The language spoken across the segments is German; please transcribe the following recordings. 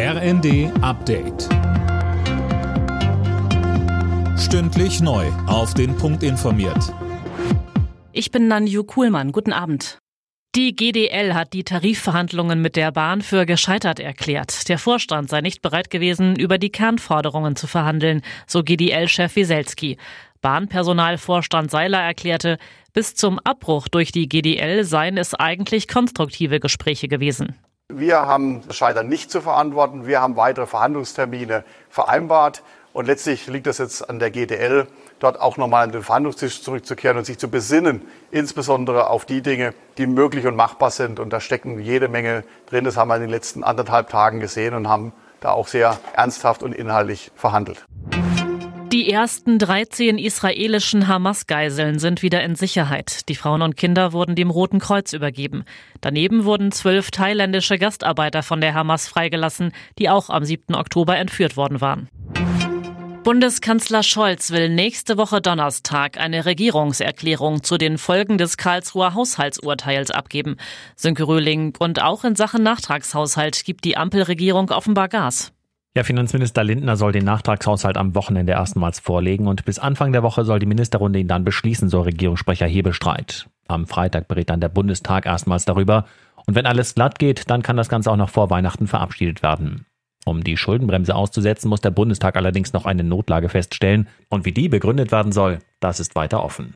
RND Update. Stündlich neu. Auf den Punkt informiert. Ich bin Nanju Kuhlmann. Guten Abend. Die GDL hat die Tarifverhandlungen mit der Bahn für gescheitert erklärt. Der Vorstand sei nicht bereit gewesen, über die Kernforderungen zu verhandeln, so GDL-Chef Wieselski. Bahnpersonalvorstand Seiler erklärte, bis zum Abbruch durch die GDL seien es eigentlich konstruktive Gespräche gewesen. Wir haben das Scheitern nicht zu verantworten. Wir haben weitere Verhandlungstermine vereinbart. Und letztlich liegt es jetzt an der GDL, dort auch nochmal an den Verhandlungstisch zurückzukehren und sich zu besinnen, insbesondere auf die Dinge, die möglich und machbar sind. Und da stecken jede Menge drin. Das haben wir in den letzten anderthalb Tagen gesehen und haben da auch sehr ernsthaft und inhaltlich verhandelt. Die ersten 13 israelischen Hamas-Geiseln sind wieder in Sicherheit. Die Frauen und Kinder wurden dem Roten Kreuz übergeben. Daneben wurden zwölf thailändische Gastarbeiter von der Hamas freigelassen, die auch am 7. Oktober entführt worden waren. Bundeskanzler Scholz will nächste Woche Donnerstag eine Regierungserklärung zu den Folgen des Karlsruher Haushaltsurteils abgeben. Sönke Röhling und auch in Sachen Nachtragshaushalt gibt die Ampelregierung offenbar Gas. Ja, Finanzminister Lindner soll den Nachtragshaushalt am Wochenende erstmals vorlegen und bis Anfang der Woche soll die Ministerrunde ihn dann beschließen, so Regierungssprecher Hebestreit. Am Freitag berät dann der Bundestag erstmals darüber. Und wenn alles glatt geht, dann kann das Ganze auch noch vor Weihnachten verabschiedet werden. Um die Schuldenbremse auszusetzen, muss der Bundestag allerdings noch eine Notlage feststellen. Und wie die begründet werden soll, das ist weiter offen.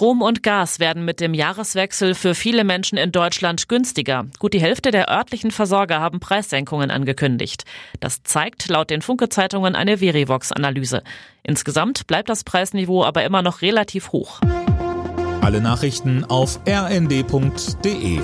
Strom und Gas werden mit dem Jahreswechsel für viele Menschen in Deutschland günstiger. Gut die Hälfte der örtlichen Versorger haben Preissenkungen angekündigt. Das zeigt laut den Funke-Zeitungen eine Verivox-Analyse. Insgesamt bleibt das Preisniveau aber immer noch relativ hoch. Alle Nachrichten auf rnd.de